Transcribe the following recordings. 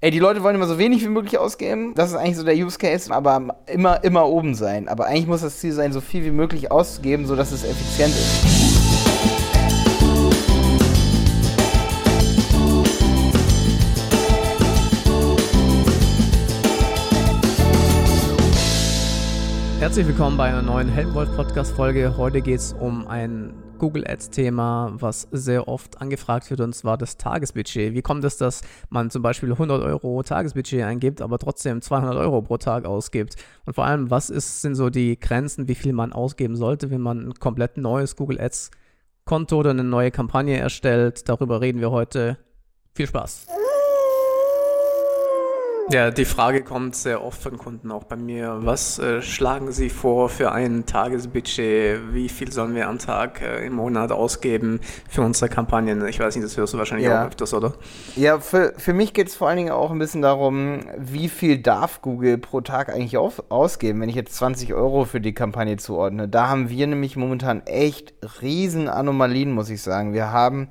Ey, die Leute wollen immer so wenig wie möglich ausgeben. Das ist eigentlich so der Use Case, aber immer, immer oben sein. Aber eigentlich muss das Ziel sein, so viel wie möglich auszugeben, sodass es effizient ist. Herzlich willkommen bei einer neuen Helmwolf Podcast Folge. Heute geht es um ein Google Ads Thema, was sehr oft angefragt wird, und zwar das Tagesbudget. Wie kommt es, dass man zum Beispiel 100 Euro Tagesbudget eingibt, aber trotzdem 200 Euro pro Tag ausgibt? Und vor allem, was ist, sind so die Grenzen, wie viel man ausgeben sollte, wenn man ein komplett neues Google Ads Konto oder eine neue Kampagne erstellt? Darüber reden wir heute. Viel Spaß! Ja, die Frage kommt sehr oft von Kunden, auch bei mir. Was äh, schlagen Sie vor für ein Tagesbudget? Wie viel sollen wir am Tag äh, im Monat ausgeben für unsere Kampagnen? Ich weiß nicht, das hörst du wahrscheinlich Ja. auch öfters, oder? Ja, für, für mich geht es vor allen Dingen auch ein bisschen darum, wie viel darf Google pro Tag eigentlich auf, ausgeben, wenn ich jetzt 20 Euro für die Kampagne zuordne. Da haben wir nämlich momentan echt riesen Anomalien, muss ich sagen. Wir haben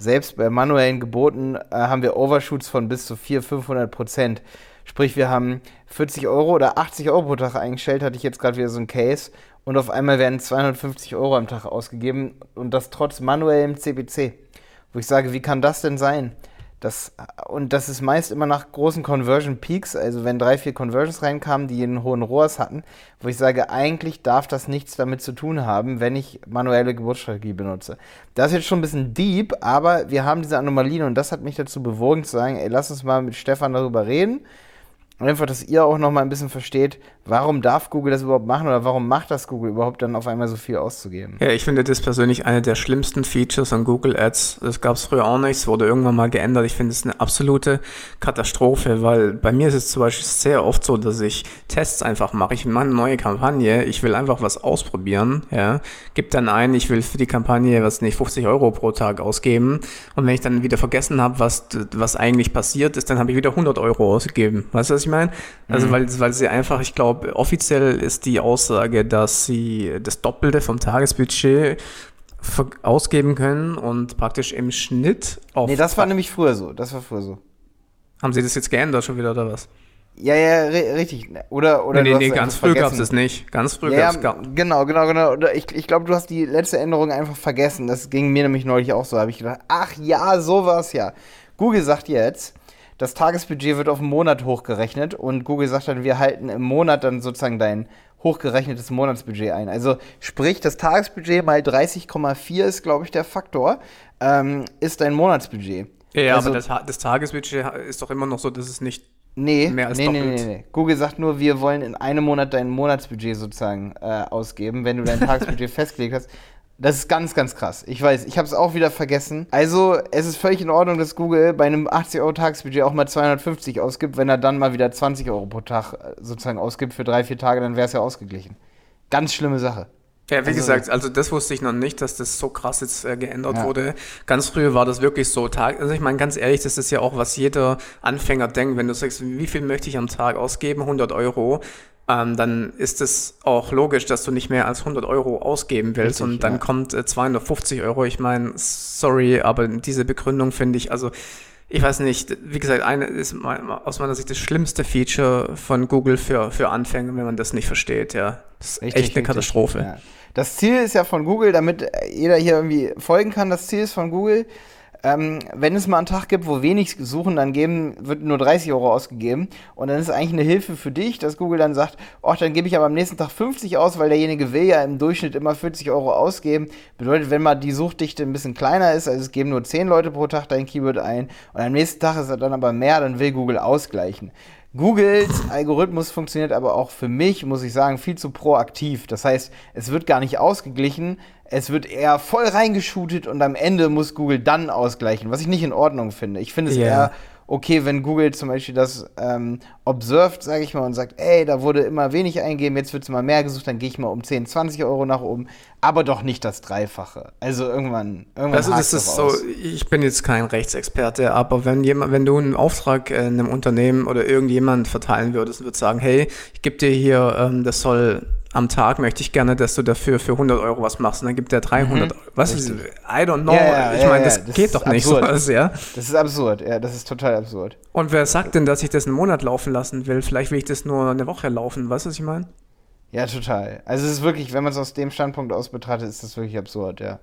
selbst bei manuellen Geboten äh, haben wir Overshoots von bis zu 400, 500 Prozent. Sprich, wir haben 40 Euro oder 80 Euro pro Tag eingestellt, hatte ich jetzt gerade wieder so ein Case. Und auf einmal werden 250 Euro am Tag ausgegeben und das trotz manuellem CPC. Wo ich sage, wie kann das denn sein? Das, und das ist meist immer nach großen Conversion Peaks, also wenn drei, vier Conversions reinkamen, die einen hohen ROAS hatten, wo ich sage, eigentlich darf das nichts damit zu tun haben, wenn ich manuelle Geburtsstrategie benutze. Das ist jetzt schon ein bisschen deep, aber wir haben diese Anomalien und das hat mich dazu bewogen zu sagen, ey, lass uns mal mit Stefan darüber reden. Und einfach, dass ihr auch noch mal ein bisschen versteht, warum darf Google das überhaupt machen oder warum macht das Google überhaupt dann auf einmal so viel auszugeben. Ja, ich finde das persönlich eine der schlimmsten Features an Google Ads. Das gab es früher auch nicht, es wurde irgendwann mal geändert. Ich finde es eine absolute Katastrophe, weil bei mir ist es zum Beispiel sehr oft so, dass ich Tests einfach mache. Ich mache eine neue Kampagne, ich will einfach was ausprobieren, ja, gib dann ein, ich will für die Kampagne, was nicht, 50 Euro pro Tag ausgeben. Und wenn ich dann wieder vergessen habe, was, was eigentlich passiert ist, dann habe ich wieder 100 Euro ausgegeben. Weißt du, was ich meine? Also, Mhm. weil, weil sie einfach, ich glaube, offiziell ist die Aussage, dass sie das Doppelte vom Tagesbudget ausgeben können und praktisch im Schnitt auf. Nee, das war nämlich früher so. Das war früher so. Haben sie das jetzt geändert schon wieder oder was? Ja, ja, ri richtig. Oder, oder nee, nee, nee, ganz früh gab es das nicht. Ganz früh Ja, gab's gar genau, genau, genau. Oder Ich, ich glaube, du hast die letzte Änderung einfach vergessen. Das ging mir nämlich neulich auch so. Da habe ich gedacht, ach ja, so war's ja. Google sagt jetzt, das Tagesbudget wird auf einen Monat hochgerechnet und Google sagt dann, wir halten im Monat dann sozusagen dein hochgerechnetes Monatsbudget ein. Also sprich, das Tagesbudget mal 30,4 ist, glaube ich, der Faktor, ähm, ist dein Monatsbudget. Ja, ja also, aber das, das Tagesbudget ist doch immer noch so, dass es nicht. Nee, Mehr als nee, nee, nee, nee. Google sagt nur, wir wollen in einem Monat dein Monatsbudget sozusagen äh, ausgeben, wenn du dein Tagesbudget festgelegt hast. Das ist ganz, ganz krass. Ich weiß, ich habe es auch wieder vergessen. Also, es ist völlig in Ordnung, dass Google bei einem 80 Euro Tagesbudget auch mal 250 ausgibt. Wenn er dann mal wieder 20 Euro pro Tag äh, sozusagen ausgibt für drei, vier Tage, dann wäre es ja ausgeglichen. Ganz schlimme Sache. Ja, wie Also- gesagt, also das wusste ich noch nicht, dass das so krass jetzt äh, geändert Ja. wurde. Ganz früher war das wirklich so Tag. Also ich meine, ganz ehrlich, das ist ja auch, was jeder Anfänger denkt, wenn du sagst, wie viel möchte ich am Tag ausgeben? 100 Euro. Ähm, dann ist es auch logisch, dass du nicht mehr als 100 Euro ausgeben willst Richtig, und dann ja. kommt äh, 250 Euro. Ich meine, sorry, aber diese Begründung finde ich, also ich weiß nicht, wie gesagt, eine ist mein, aus meiner Sicht das schlimmste Feature von Google für, für Anfänger, wenn man das nicht versteht, ja. Das ist Richtig, echt eine richtig. Katastrophe. Ja. Das Ziel ist ja von Google, damit jeder hier irgendwie folgen kann, das Ziel ist von Google, ähm, wenn es mal einen Tag gibt, wo wenig suchen, dann geben, wird nur 30 Euro ausgegeben. Und dann ist eigentlich eine Hilfe für dich, dass Google dann sagt, ach, dann gebe ich aber am nächsten Tag 50 aus, weil derjenige will ja im Durchschnitt immer 40 Euro ausgeben. Bedeutet, wenn mal die Suchdichte ein bisschen kleiner ist, also es geben nur 10 Leute pro Tag dein Keyword ein und am nächsten Tag ist er dann aber mehr, dann will Google ausgleichen. Googles Algorithmus funktioniert aber auch für mich, muss ich sagen, viel zu proaktiv. Das heißt, es wird gar nicht ausgeglichen, es wird eher voll reingeschootet und am Ende muss Google dann ausgleichen, was ich nicht in Ordnung finde. Ich finde es Ja. eher okay, wenn Google zum Beispiel das ähm, observed, sage ich mal, und sagt, ey, da wurde immer wenig eingegeben, jetzt wird es mal mehr gesucht, dann gehe ich mal um 10, 20 Euro nach oben, aber doch nicht das Dreifache. Also irgendwann, irgendwann Also das ist so, ich bin jetzt kein Rechtsexperte, aber wenn jemand, wenn du einen Auftrag äh, einem Unternehmen oder irgendjemand verteilen würdest und würdest sagen, hey, ich gebe dir hier, ähm, das soll am Tag möchte ich gerne, dass du dafür für 100 Euro was machst. Und dann gibt der 300 mhm. Euro. Was ist, I don't know. Ja, ja, ich meine, das, ja, das geht doch nicht so. Das ist absurd, ja, das ist total absurd. Und wer sagt denn, dass ich das einen Monat laufen lassen will? Vielleicht will ich das nur eine Woche laufen. Weißt du, was ich meine? Ja, total. Also es ist wirklich, wenn man es aus dem Standpunkt aus betrachtet, ist das wirklich absurd, ja.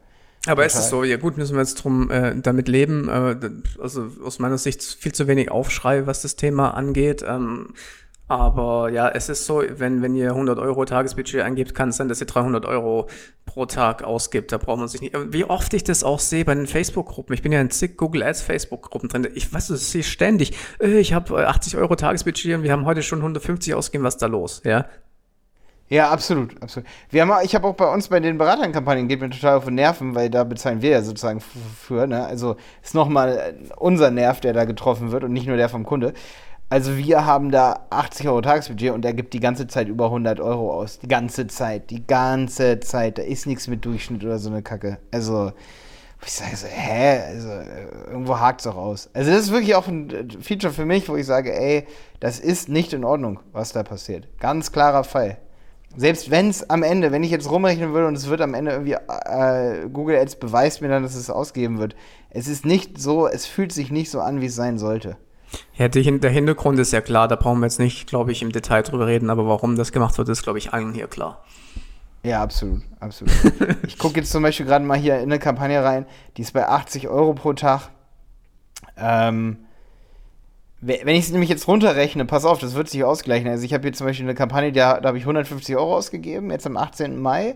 Aber ist es so, ja gut, müssen wir jetzt drum äh, damit leben. Äh, also aus meiner Sicht viel zu wenig Aufschrei, was das Thema angeht. Ähm, aber ja, es ist so, wenn, wenn ihr 100 Euro Tagesbudget eingebt, kann es sein, dass ihr 300 Euro pro Tag ausgibt. Da braucht man sich nicht. Wie oft ich das auch sehe bei den Facebook-Gruppen. Ich bin ja in zig Google Ads Facebook-Gruppen drin. Ich weiß, das sehe ständig. Äh, ich habe 80 Euro Tagesbudget und wir haben heute schon 150 ausgegeben. Was ist da los? Ja, ja, absolut, absolut. Wir haben, ich habe auch bei uns bei den Beraternkampagnen geht mir total auf den Nerven, weil da bezahlen wir ja sozusagen für, ne? Also ist nochmal unser Nerv, der da getroffen wird und nicht nur der vom Kunde. Also wir haben da 80 Euro Tagesbudget und der gibt die ganze Zeit über 100 Euro aus. Die ganze Zeit, die ganze Zeit. Da ist nichts mit Durchschnitt oder so eine Kacke. Also, ich sage so, hä? Also, irgendwo hakt es auch aus. Also das ist wirklich auch ein Feature für mich, wo ich sage, ey, das ist nicht in Ordnung, was da passiert. Ganz klarer Fall selbst wenn es am Ende, wenn ich jetzt rumrechnen würde und es wird am Ende irgendwie, äh, Google Ads beweist mir dann, dass es ausgeben wird. Es ist nicht so, es fühlt sich nicht so an, wie es sein sollte. Ja, der Hintergrund ist ja klar, da brauchen wir jetzt nicht, glaube ich, im Detail drüber reden, aber warum das gemacht wird, ist, glaube ich, allen hier klar. Ja, absolut, absolut. ich gucke jetzt zum Beispiel gerade mal hier in eine Kampagne rein, die ist bei 80 Euro pro Tag. Ähm, wenn ich es nämlich jetzt runterrechne, pass auf, das wird sich ausgleichen. Also ich habe hier zum Beispiel eine Kampagne, da, da habe ich 150 Euro ausgegeben, jetzt am 18. Mai.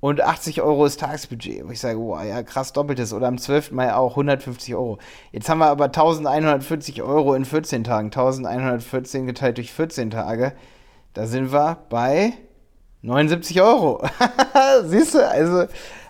Und 80 Euro ist Tagesbudget. Wo ich sage, wow, ja, krass doppeltes. Oder am 12. Mai auch 150 Euro. Jetzt haben wir aber 1140 Euro in 14 Tagen. 1114 geteilt durch 14 Tage. Da sind wir bei 79 Euro. Siehst du, also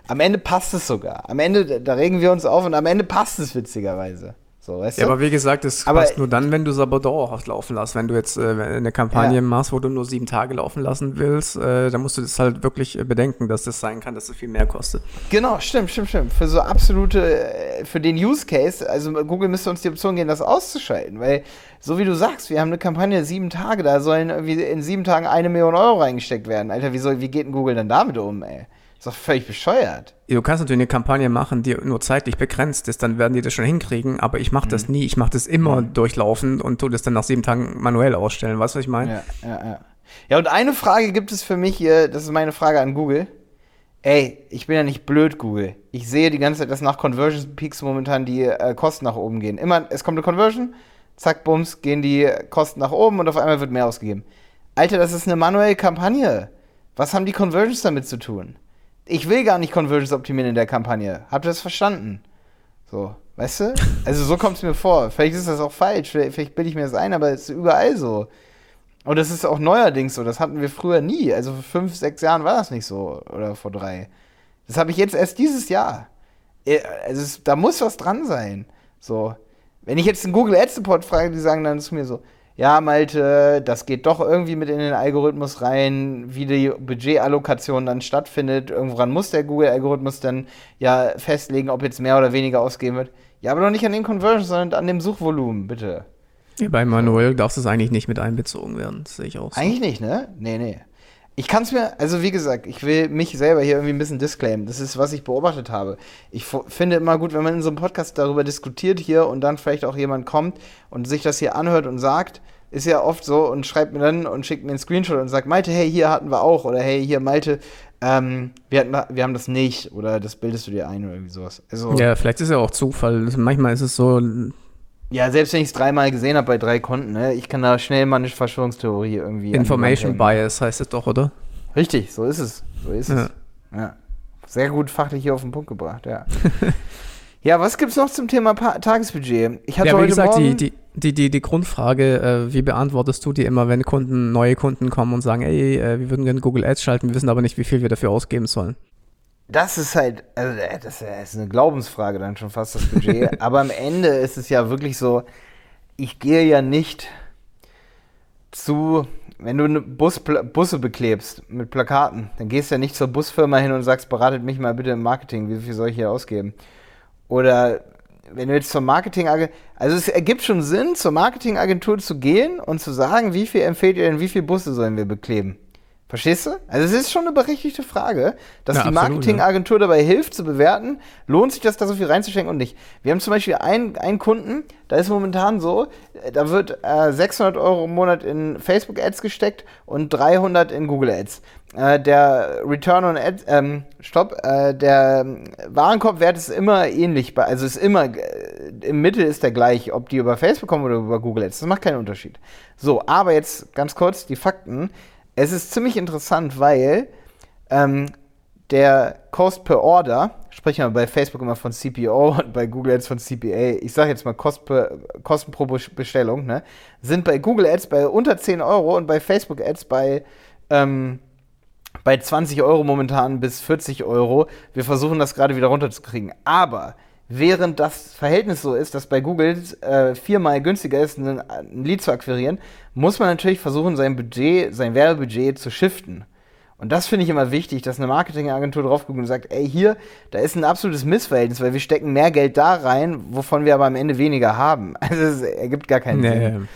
am Ende passt es sogar. Am Ende, da regen wir uns auf und am Ende passt es witzigerweise. So, weißt ja, du? aber wie gesagt, es passt nur dann, wenn du es aber dauerhaft laufen lässt. Wenn du jetzt äh, eine Kampagne ja. machst, wo du nur sieben Tage laufen lassen willst, äh, dann musst du das halt wirklich äh, bedenken, dass das sein kann, dass es viel mehr kostet. Genau, stimmt, stimmt, stimmt. Für so absolute, äh, für den Use Case, also Google müsste uns die Option geben, das auszuschalten, weil so wie du sagst, wir haben eine Kampagne sieben Tage, da sollen irgendwie in sieben Tagen eine Million Euro reingesteckt werden. Alter, wie, soll, wie geht denn Google denn damit um, ey? Ist doch völlig bescheuert. Du kannst natürlich eine Kampagne machen, die nur zeitlich begrenzt ist, dann werden die das schon hinkriegen, aber ich mache das mhm. nie. Ich mache das immer mhm. durchlaufen und tue das dann nach sieben Tagen manuell ausstellen. Weißt du, was ich meine? Ja, ja, ja. Ja, und eine Frage gibt es für mich hier, das ist meine Frage an Google. Ey, ich bin ja nicht blöd, Google. Ich sehe die ganze Zeit, dass nach Conversion Peaks momentan die äh, Kosten nach oben gehen. Immer, es kommt eine Conversion, zack, bums, gehen die Kosten nach oben und auf einmal wird mehr ausgegeben. Alter, das ist eine manuelle Kampagne. Was haben die Conversions damit zu tun? Ich will gar nicht Conversions optimieren in der Kampagne. Habt ihr das verstanden? So, weißt du? Also so kommt es mir vor. Vielleicht ist das auch falsch, vielleicht, bilde ich mir das ein, aber es ist überall so. Und das ist auch neuerdings so. Das hatten wir früher nie. Also vor fünf, sechs Jahren war das nicht so. Oder vor drei. Das habe ich jetzt erst dieses Jahr. Also es, da muss was dran sein. So. Wenn ich jetzt einen Google Ads Support frage, die sagen dann zu mir so, ja, Malte, das geht doch irgendwie mit in den Algorithmus rein, wie die Budgetallokation dann stattfindet. Irgendwann muss der Google-Algorithmus dann ja festlegen, ob jetzt mehr oder weniger ausgeben wird. Ja, aber doch nicht an den Conversions, sondern an dem Suchvolumen, bitte. Ja, bei Manuel darf es eigentlich nicht mit einbezogen werden, das sehe ich auch so. Eigentlich nicht, ne? Nee, nee. Ich kann es mir, also wie gesagt, ich will mich selber hier irgendwie ein bisschen disclaimen. Das ist, was ich beobachtet habe. Ich finde immer gut, wenn man in so einem Podcast darüber diskutiert hier und dann vielleicht auch jemand kommt und sich das hier anhört und sagt, ist ja oft so und schreibt mir dann und schickt mir einen Screenshot und sagt, Malte, hey, hier hatten wir auch oder hey, hier Malte, ähm, wir, hatten, wir haben das nicht oder das bildest du dir ein oder irgendwie sowas. Also, ja, vielleicht ist ja auch Zufall. Manchmal ist es so, ja, selbst wenn ich es dreimal gesehen habe bei drei Konten, ne, ich kann da schnell mal eine Verschwörungstheorie irgendwie. Information Bias heißt es doch, oder? Richtig, so ist es. So ist ja. es. Ja. Sehr gut fachlich hier auf den Punkt gebracht, ja. ja, was gibt's noch zum Thema pa Tagesbudget? Ich hatte ja, wie heute gesagt, Morgen die, die, die, die Grundfrage, äh, wie beantwortest du die immer, wenn Kunden, neue Kunden kommen und sagen, ey, äh, wir würden gerne Google Ads schalten, wir wissen aber nicht, wie viel wir dafür ausgeben sollen? Das ist halt, also äh, das ist eine Glaubensfrage dann schon fast das Budget. Aber am Ende ist es ja wirklich so, ich gehe ja nicht zu, wenn du Bus, Busse beklebst mit Plakaten, dann gehst du ja nicht zur Busfirma hin und sagst, beratet mich mal bitte im Marketing, wie viel soll ich hier ausgeben? Oder wenn du jetzt zur Marketingagentur, also es ergibt schon Sinn, zur Marketingagentur zu gehen und zu sagen, wie viel empfehlt ihr denn, wie viele Busse sollen wir bekleben? Verstehst du? Also es ist schon eine berechtigte Frage, dass Ja, die Marketingagentur dabei hilft zu bewerten, lohnt sich das da so viel reinzustecken und nicht. Wir haben zum Beispiel einen, einen Kunden, da ist momentan so, äh, da wird äh, 600 Euro im Monat in Facebook-Ads gesteckt und 300 in Google-Ads. Äh, der Return on Ads, ähm, stopp, äh, der Warenkorbwert ist immer ähnlich, bei, also ist immer, äh, im Mittel ist der gleich, ob die über Facebook kommen oder über Google Ads. Das macht keinen Unterschied. So, aber jetzt ganz kurz die Fakten. Es ist ziemlich interessant, weil ähm, der Cost per Order, sprechen wir bei Facebook immer von CPO und bei Google Ads von CPA, ich sage jetzt mal Kost per, Kosten pro Bes- Bestellung, ne, sind bei Google Ads bei unter 10 Euro und bei Facebook Ads bei, ähm, bei 20 Euro momentan bis 40 Euro. Wir versuchen das gerade wieder runterzukriegen. Aber während das Verhältnis so ist, dass bei Google äh, viermal günstiger ist, ein, ein Lead zu akquirieren, muss man natürlich versuchen, sein Budget, sein Werbebudget zu shiften. Und das finde ich immer wichtig, dass eine Marketingagentur drauf guckt und sagt, ey, hier, da ist ein absolutes Missverhältnis, weil wir stecken mehr Geld da rein, wovon wir aber am Ende weniger haben. Also es ergibt gar keinen Sinn.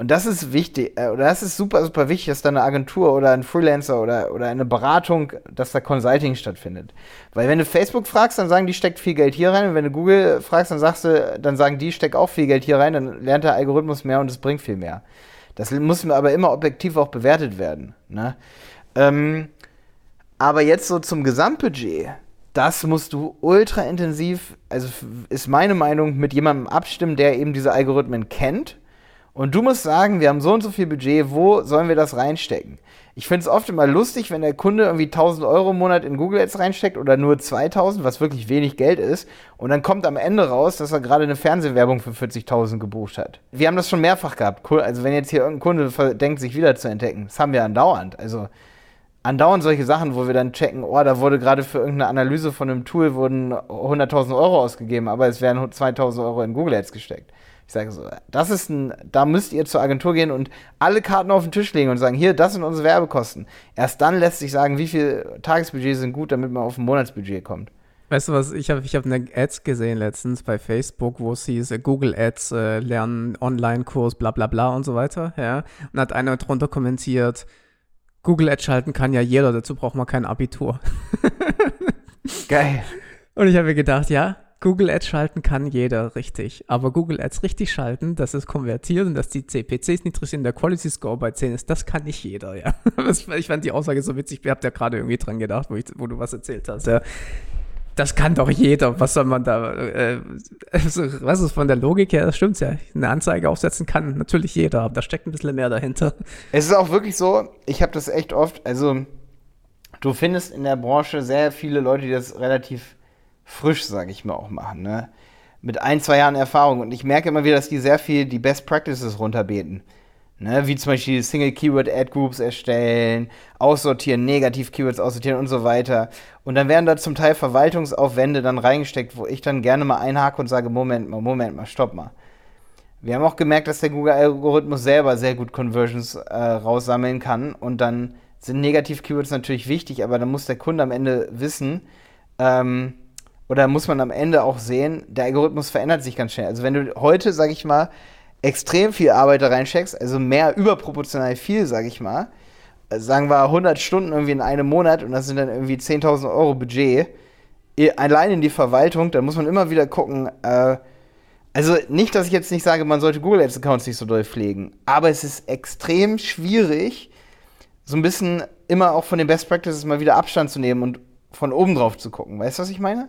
Und das ist wichtig, äh, oder das ist super, super wichtig, dass da eine Agentur oder ein Freelancer oder, oder eine Beratung, dass da Consulting stattfindet. Weil wenn du Facebook fragst, dann sagen die, steckt viel Geld hier rein. Und wenn du Google fragst, dann sagst du, dann sagen die, steckt auch viel Geld hier rein, dann lernt der Algorithmus mehr und es bringt viel mehr. Das muss aber immer objektiv auch bewertet werden. Ne? Ähm, aber jetzt so zum Gesamtbudget, das musst du ultra intensiv, also ist meine Meinung, mit jemandem abstimmen, der eben diese Algorithmen kennt. Und du musst sagen, wir haben so und so viel Budget, wo sollen wir das reinstecken? Ich finde es oft immer lustig, wenn der Kunde irgendwie 1000 Euro im Monat in Google Ads reinsteckt oder nur 2000, was wirklich wenig Geld ist. Und dann kommt am Ende raus, dass er gerade eine Fernsehwerbung für 40.000 gebucht hat. Wir haben das schon mehrfach gehabt. Cool, Also wenn jetzt hier irgendein Kunde denkt, sich wieder zu entdecken, das haben wir andauernd. Also andauernd solche Sachen, wo wir dann checken, oh, da wurde gerade für irgendeine Analyse von einem Tool wurden 100.000 Euro ausgegeben, aber es werden 2.000 Euro in Google Ads gesteckt. Ich sage so, das ist ein, da müsst ihr zur Agentur gehen und alle Karten auf den Tisch legen und sagen, hier, das sind unsere Werbekosten. Erst dann lässt sich sagen, wie viel Tagesbudgets sind gut, damit man auf ein Monatsbudget kommt. Weißt du was, ich habe ich hab eine Ads gesehen letztens bei Facebook, wo es hieß, äh, Google Ads äh, lernen, Online-Kurs, bla bla bla und so weiter, ja. Und hat einer drunter kommentiert, Google Ads schalten kann ja jeder, dazu braucht man kein Abitur. Geil. Und ich habe mir gedacht, ja, Google Ads schalten kann jeder, richtig. Aber Google Ads richtig schalten, dass es konvertiert und dass die CPCs niedrig sind, der Quality Score bei 10 ist, das kann nicht jeder, ja. Das, ich fand die Aussage so witzig, ich habe da gerade irgendwie dran gedacht, wo, ich, wo du was erzählt hast, ja. Das kann doch jeder. Was soll man da? Äh, also, was ist von der Logik her? Das stimmt ja. Eine Anzeige aufsetzen kann natürlich jeder, aber da steckt ein bisschen mehr dahinter. Es ist auch wirklich so, ich habe das echt oft, also du findest in der Branche sehr viele Leute, die das relativ frisch, sage ich mal, auch machen, ne? Mit ein, zwei Jahren Erfahrung. Und ich merke immer wieder, dass die sehr viel die Best Practices runterbeten. Ne? Wie zum Beispiel Single Keyword Ad Groups erstellen, aussortieren, Negativ-Keywords aussortieren und so weiter. Und dann werden da zum Teil Verwaltungsaufwände dann reingesteckt, wo ich dann gerne mal einhake und sage, Moment mal, Moment mal, stopp mal. Wir haben auch gemerkt, dass der Google-Algorithmus selber sehr gut Conversions äh, raussammeln kann und dann sind Negativ-Keywords natürlich wichtig, aber dann muss der Kunde am Ende wissen, ähm, oder muss man am Ende auch sehen, der Algorithmus verändert sich ganz schnell. Also wenn du heute, sag ich mal, extrem viel Arbeit da reinsteckst, also mehr überproportional viel, sag ich mal, äh, sagen wir 100 Stunden irgendwie in einem Monat und das sind dann irgendwie 10.000 Euro Budget, allein in die Verwaltung, dann muss man immer wieder gucken, äh, also nicht, dass ich jetzt nicht sage, man sollte Google Ads Accounts nicht so doll pflegen, aber es ist extrem schwierig, so ein bisschen immer auch von den Best Practices mal wieder Abstand zu nehmen und von oben drauf zu gucken. Weißt du, was ich meine?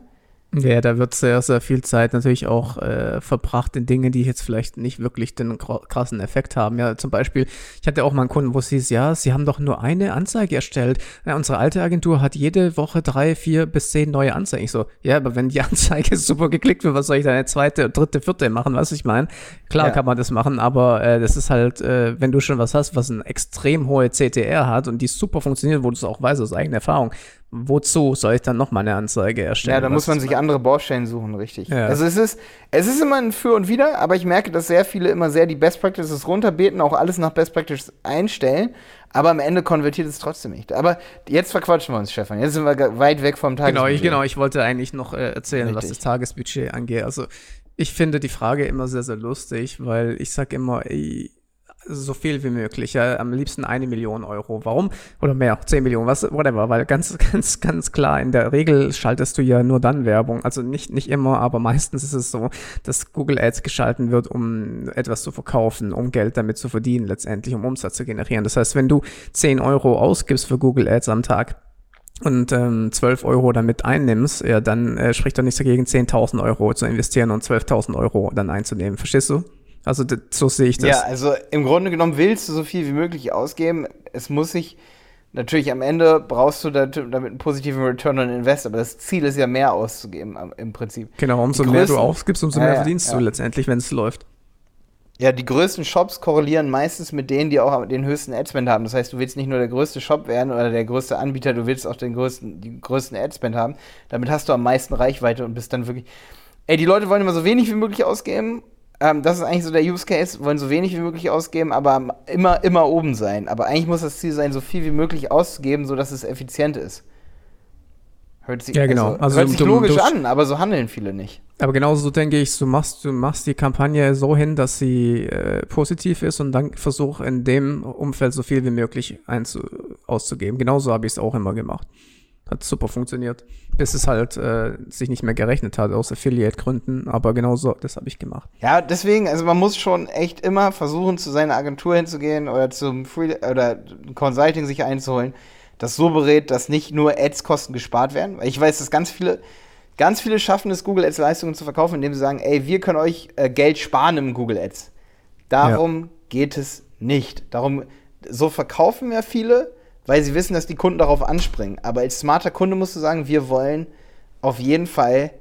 Ja, da wird sehr, sehr viel Zeit natürlich auch äh, verbracht in Dinge, die jetzt vielleicht nicht wirklich den kra- krassen Effekt haben. Ja, zum Beispiel, ich hatte auch mal einen Kunden, wo es hieß, ja, sie haben doch nur eine Anzeige erstellt. Ja, unsere alte Agentur hat jede Woche drei, vier bis zehn neue Anzeigen. Ich so, ja, aber wenn die Anzeige super geklickt wird, was soll ich da eine zweite, dritte, vierte machen, was ich meine? Klar Ja. kann man das machen, aber äh, das ist halt, äh, wenn du schon was hast, was eine extrem hohe CTR hat und die super funktioniert, wo du es auch weißt aus eigener Erfahrung, wozu soll ich dann noch mal eine Anzeige erstellen? Ja, da Was muss man sich andere Baustellen suchen, richtig. Ja. Also es ist, es ist immer ein Für und Wider, aber ich merke, dass sehr viele immer sehr die Best Practices runterbeten, auch alles nach Best Practices einstellen, aber am Ende konvertiert es trotzdem nicht. Aber jetzt verquatschen wir uns, Stefan. Jetzt sind wir weit weg vom Genau, ich, Tagesbudget. genau, ich wollte eigentlich noch äh, erzählen, was Richtig. das Tagesbudget angeht. Also ich finde die Frage immer sehr, sehr lustig, weil ich sage immer, ey, so viel wie möglich. Ja, am liebsten eine Million Euro. Warum? Oder mehr, 10 Millionen, was, whatever. Weil ganz, ganz, ganz klar, in der Regel schaltest du ja nur dann Werbung. Also nicht, nicht immer, aber meistens ist es so, dass Google Ads geschalten wird, um etwas zu verkaufen, um Geld damit zu verdienen, letztendlich, um Umsatz zu generieren. Das heißt, wenn du 10 Euro ausgibst für Google Ads am Tag, und ähm, 12 Euro damit einnimmst, ja, dann äh, spricht doch nichts dagegen, 10.000 Euro zu investieren und 12.000 Euro dann einzunehmen. Verstehst du? Also so sehe ich das. Ja, also im Grunde genommen willst du so viel wie möglich ausgeben. Es muss sich natürlich am Ende brauchst du damit einen positiven Return on Invest, aber das Ziel ist ja mehr auszugeben im Prinzip. Genau, umso mehr du ausgibst, umso mehr ja, verdienst ja. du letztendlich, wenn es läuft. Ja, die größten Shops korrelieren meistens mit denen, die auch den höchsten Adspend haben. Das heißt, du willst nicht nur der größte Shop werden oder der größte Anbieter, du willst auch den größten, die größten Adspend haben. Damit hast du am meisten Reichweite und bist dann wirklich. Ey, die Leute wollen immer so wenig wie möglich ausgeben ähm, das ist eigentlich so der Use Case, wollen so wenig wie möglich ausgeben, aber immer, immer oben sein. Aber eigentlich muss das Ziel sein, so viel wie möglich auszugeben, sodass es effizient ist. Hört sich, ja, genau. Also, also hört sich du, logisch du, an, aber so handeln viele nicht. Aber genauso denke ich, du machst, du machst die Kampagne so hin, dass sie äh, positiv ist und dann versuch in dem Umfeld so viel wie möglich einzu auszugeben. Genauso habe ich es auch immer gemacht. Hat super funktioniert. Bis es halt äh, sich nicht mehr gerechnet hat aus Affiliate-Gründen. Aber genau so, das habe ich gemacht. Ja, deswegen, also man muss schon echt immer versuchen, zu seiner Agentur hinzugehen oder zum Free oder Consulting sich einzuholen, das so berät, dass nicht nur Ads-Kosten gespart werden. Weil ich weiß, dass ganz viele, ganz viele schaffen es, Google Ads-Leistungen zu verkaufen, indem sie sagen, ey, wir können euch äh, Geld sparen im Google Ads. Darum ja. geht es nicht. Darum, so verkaufen ja viele weil sie wissen, dass die Kunden darauf anspringen. Aber als smarter Kunde musst du sagen, wir wollen auf jeden Fall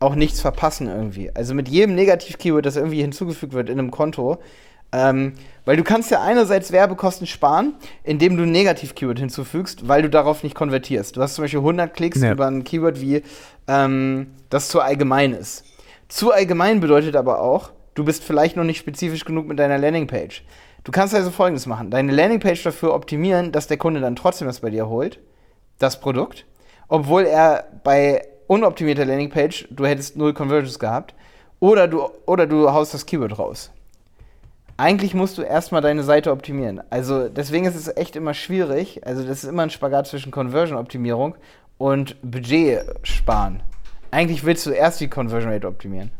auch nichts verpassen irgendwie. Also mit jedem Negativ-Keyword, das irgendwie hinzugefügt wird in einem Konto, ähm, weil du kannst ja einerseits Werbekosten sparen, indem du ein Negativ-Keyword hinzufügst, weil du darauf nicht konvertierst. Du hast zum Beispiel 100 Klicks ja. über ein Keyword wie ähm, das zu allgemein ist. Zu allgemein bedeutet aber auch, du bist vielleicht noch nicht spezifisch genug mit deiner Landingpage. Du kannst also folgendes machen: Deine Landingpage dafür optimieren, dass der Kunde dann trotzdem was bei dir holt, das Produkt, obwohl er bei unoptimierter Landingpage, du hättest null Conversions gehabt, oder du, oder du haust das Keyword raus. Eigentlich musst du erstmal deine Seite optimieren. Also deswegen ist es echt immer schwierig. Also das ist immer ein Spagat zwischen Conversion-Optimierung und Budget sparen. Eigentlich willst du erst die Conversion Rate optimieren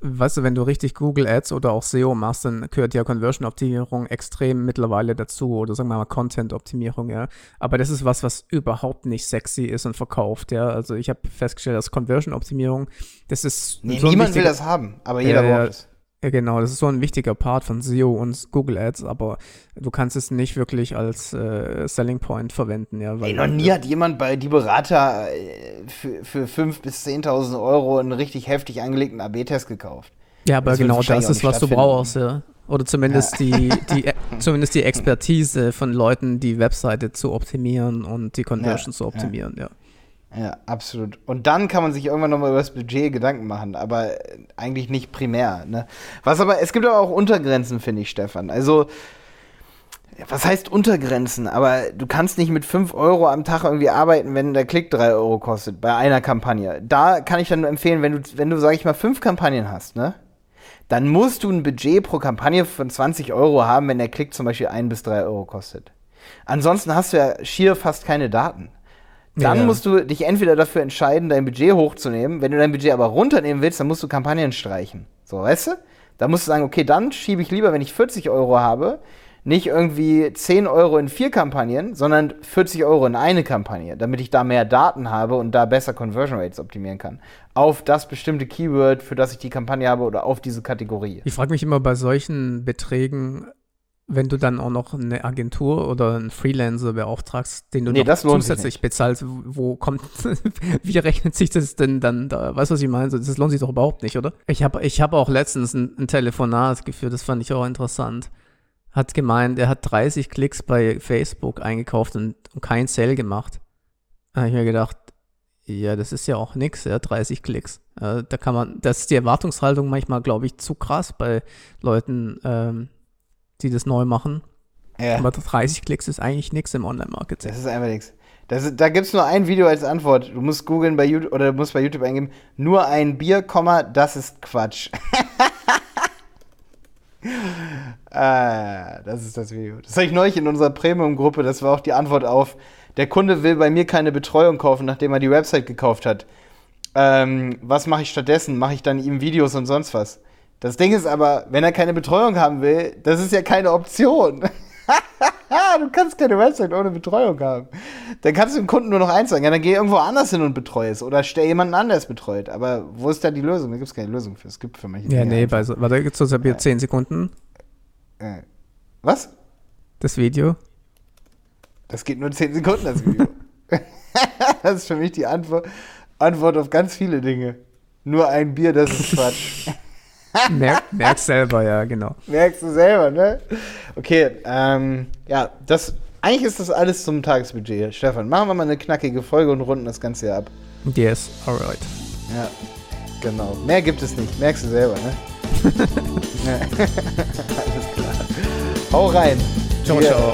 weißt du, wenn du richtig Google Ads oder auch SEO machst, dann gehört ja Conversion-Optimierung extrem mittlerweile dazu oder sagen wir mal Content-Optimierung, ja. Aber das ist was, was überhaupt nicht sexy ist und verkauft, ja. Also ich habe festgestellt, dass Conversion-Optimierung, das ist. Nee, so niemand will das haben, aber jeder äh, braucht es. Ja, genau, das ist so ein wichtiger Part von SEO und Google Ads, aber du kannst es nicht wirklich als äh, Selling Point verwenden, ja. Weil, Ey, noch nie hat jemand bei die Berater äh, für, für 5.000 bis 10.000 Euro einen richtig heftig angelegten AB-Test gekauft. Ja, aber das genau das ist, was du brauchst, ja. Oder zumindest, ja. die, die, zumindest die Expertise von Leuten, die Webseite zu optimieren und die Conversion ja, zu optimieren, ja. Ja, absolut. Und dann kann man sich irgendwann nochmal über das Budget Gedanken machen, aber eigentlich nicht primär. Ne? Was aber, es gibt aber auch Untergrenzen, finde ich, Stefan. Also, was heißt Untergrenzen? Aber du kannst nicht mit 5 Euro am Tag irgendwie arbeiten, wenn der Klick 3 Euro kostet, bei einer Kampagne. Da kann ich dann nur empfehlen, wenn du, wenn du, sag ich mal, fünf Kampagnen hast, ne? Dann musst du ein Budget pro Kampagne von 20 Euro haben, wenn der Klick zum Beispiel 1 bis 3 Euro kostet. Ansonsten hast du ja schier fast keine Daten. Dann ja. musst du dich entweder dafür entscheiden, dein Budget hochzunehmen. Wenn du dein Budget aber runternehmen willst, dann musst du Kampagnen streichen. So, weißt du? Da musst du sagen, okay, dann schiebe ich lieber, wenn ich 40 Euro habe, nicht irgendwie 10 Euro in vier Kampagnen, sondern 40 Euro in eine Kampagne, damit ich da mehr Daten habe und da besser Conversion Rates optimieren kann. Auf das bestimmte Keyword, für das ich die Kampagne habe oder auf diese Kategorie. Ich frage mich immer bei solchen Beträgen, wenn du dann auch noch eine Agentur oder einen Freelancer beauftragst, den du nee, noch zusätzlich bezahlst, wo kommt, wie rechnet sich das denn dann da? Weißt du, was ich meine? Das lohnt sich doch überhaupt nicht, oder? Ich habe ich hab auch letztens ein, ein Telefonat geführt, das fand ich auch interessant. Hat gemeint, er hat 30 Klicks bei Facebook eingekauft und, und kein Sale gemacht. Da habe ich mir gedacht, ja, das ist ja auch nix, ja, 30 Klicks. Äh, da kann man, das ist die Erwartungshaltung manchmal, glaube ich, zu krass bei Leuten, ähm, die das neu machen. Ja. Aber 30 Klicks ist eigentlich nichts im Online-Marketing. Das ist einfach nichts. da gibt es nur ein Video als Antwort. Du musst googeln bei YouTube oder du musst bei YouTube eingeben, nur ein Bier, das ist Quatsch. Ah, das ist das Video. Das habe ich neulich in unserer Premium-Gruppe, das war auch die Antwort auf, der Kunde will bei mir keine Betreuung kaufen, nachdem er die Website gekauft hat. Ähm, was mache ich stattdessen? Mache ich dann ihm Videos und sonst was? Das Ding ist aber, wenn er keine Betreuung haben will, das ist ja keine Option. du kannst keine Website ohne Betreuung haben. Dann kannst du dem Kunden nur noch eins sagen. Ja, dann geh irgendwo anders hin und betreue es. Oder stell jemanden an, der es betreut. Aber wo ist da die Lösung? Da gibt es keine Lösung für. Es gibt für mich Ja, nee, bei so, warte, gibt es ja. 10 Sekunden. Äh, was? Das Video. Das geht nur 10 Sekunden, das Video. das ist für mich die Antwort, Antwort auf ganz viele Dinge. Nur ein Bier, das ist Quatsch. Merk, merkst selber, ja, genau. Merkst du selber, ne? Okay, ähm, ja, das, eigentlich ist das alles zum Tagesbudget. Stefan, machen wir mal eine knackige Folge und runden das Ganze hier ab. Yes, alright. Ja, genau. Mehr gibt es nicht, merkst du selber, ne? Alles klar. Hau rein. Ciao, ciao.